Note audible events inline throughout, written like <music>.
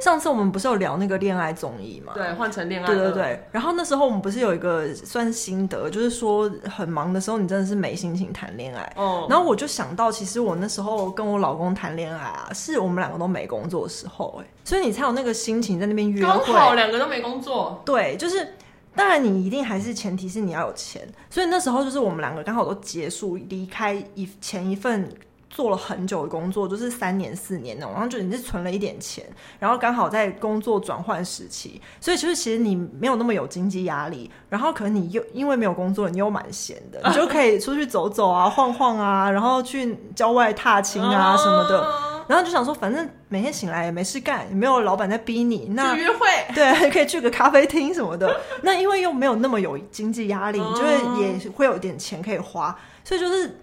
上次我们不是有聊那个恋爱综艺吗？对，换成恋爱。对对对。然后那时候我们不是有一个算是心得，就是说很忙的时候，你真的是没心情谈恋爱。哦。然后我就想到，其实我那时候跟我老公谈恋爱啊，是我们两个都没工作的时候，哎，所以你才有那个心情在那边约会。刚好两个都没工作。对，就是当然你一定还是前提是你要有钱，所以那时候就是我们两个刚好都结束离开一前一份。做了很久的工作，就是三年四年那种，然后就你是存了一点钱，然后刚好在工作转换时期，所以就是其实你没有那么有经济压力，然后可能你又因为没有工作，你又蛮闲的，你就可以出去走走啊、晃晃啊，然后去郊外踏青啊什么的，然后就想说，反正每天醒来也没事干，也没有老板在逼你，那约会 <laughs> 对，可以去个咖啡厅什么的，那因为又没有那么有经济压力，你就会也会有一点钱可以花，所以就是。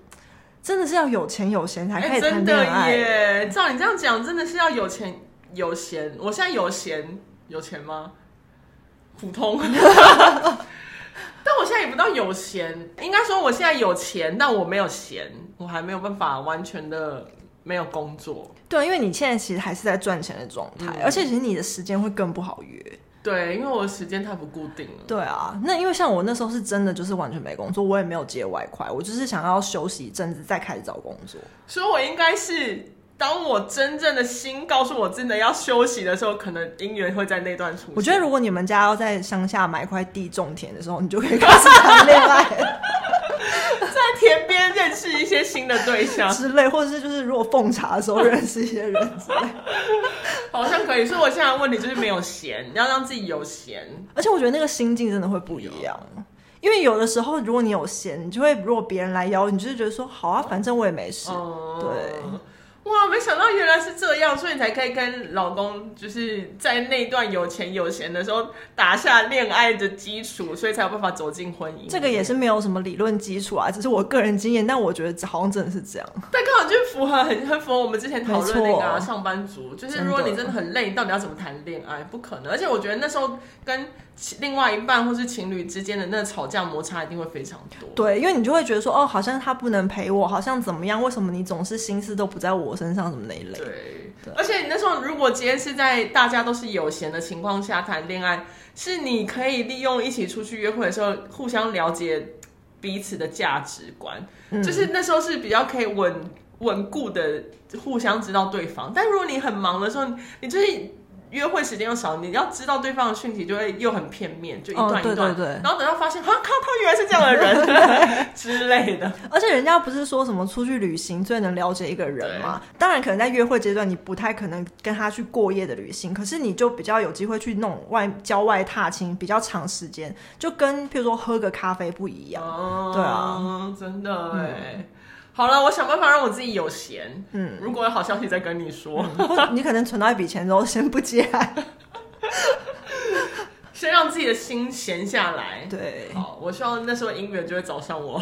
真的是要有钱有闲才可以谈恋爱。欸、真的耶！照你这样讲，真的是要有钱有闲。我现在有闲有钱吗？普通。<laughs> 但我现在也不到有闲，应该说我现在有钱，但我没有闲，我还没有办法完全的没有工作。对，因为你现在其实还是在赚钱的状态，嗯、而且其实你的时间会更不好约。对，因为我的时间太不固定了。对啊，那因为像我那时候是真的就是完全没工作，我也没有接外快，我就是想要休息一阵子再开始找工作。所以我应该是当我真正的心告诉我真的要休息的时候，可能姻缘会在那段出现。我觉得如果你们家要在乡下买块地种田的时候，你就可以开始谈恋爱。边认识一些新的对象之类，或者是就是如果奉茶的时候认识一些人之类，好像可以。所以我现在的问题就是没有闲，你要让自己有闲。而且我觉得那个心境真的会不一样，因为有的时候如果你有闲，你就会如果别人来邀你，就是觉得说好啊，反正我也没事，嗯、对。哇，没想到原来是这样，所以你才可以跟老公就是在那段有钱有闲的时候打下恋爱的基础，所以才有办法走进婚姻。这个也是没有什么理论基础啊，只是我个人经验。但我觉得好像真的是这样。但刚好就符合很很符合我们之前讨论那个、啊、上班族，就是如果你真的很累，你到底要怎么谈恋爱？不可能。而且我觉得那时候跟另外一半或是情侣之间的那个吵架摩擦一定会非常多。对，因为你就会觉得说，哦，好像他不能陪我，好像怎么样？为什么你总是心思都不在我身上？什么那一类？对，对，而且你那时候如果今天是在大家都是有闲的情况下谈恋爱，是你可以利用一起出去约会的时候，互相了解彼此的价值观，嗯、就是那时候是比较可以稳稳固的互相知道对方。但如果你很忙的时候，你就是。约会时间又少，你要知道对方的讯息就会又很片面，就一段一段，哦、对对对，然后等到发现，啊靠，他原来是这样的人 <laughs> <laughs> <laughs> 之类的。<laughs> 而且人家不是说什么出去旅行最能了解一个人吗？当然，可能在约会阶段你不太可能跟他去过夜的旅行，可是你就比较有机会去那种外郊外踏青，比较长时间，就跟譬如说喝个咖啡不一样。哦、对啊，真的哎。嗯好了，我想办法让我自己有闲。嗯，如果有好消息再跟你说。嗯、你可能存到一笔钱之后，先不接，<laughs> 先让自己的心闲下来。对，好，我希望那时候姻缘就会找上我。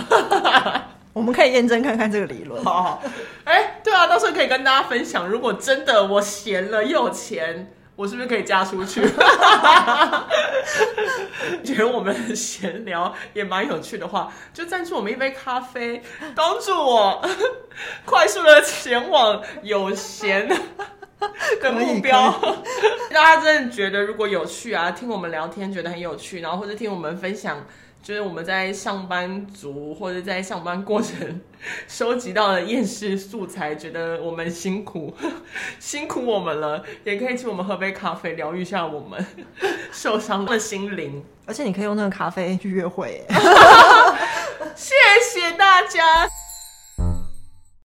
<laughs> 我们可以验证看看这个理论。好好，哎、欸，对啊，到时候可以跟大家分享，如果真的我闲了又有钱。我是不是可以嫁出去？<laughs> 觉得我们闲聊也蛮有趣的话，就赞助我们一杯咖啡，帮助我 <laughs> 快速的前往有闲 <laughs> 的目标。<laughs> 大家真的觉得如果有趣啊，听我们聊天觉得很有趣，然后或者听我们分享。就是我们在上班族或者在上班过程收集到的厌世素材，觉得我们辛苦，<laughs> 辛苦我们了，也可以请我们喝杯咖啡，疗愈一下我们受伤的心灵。而且你可以用那个咖啡去约会。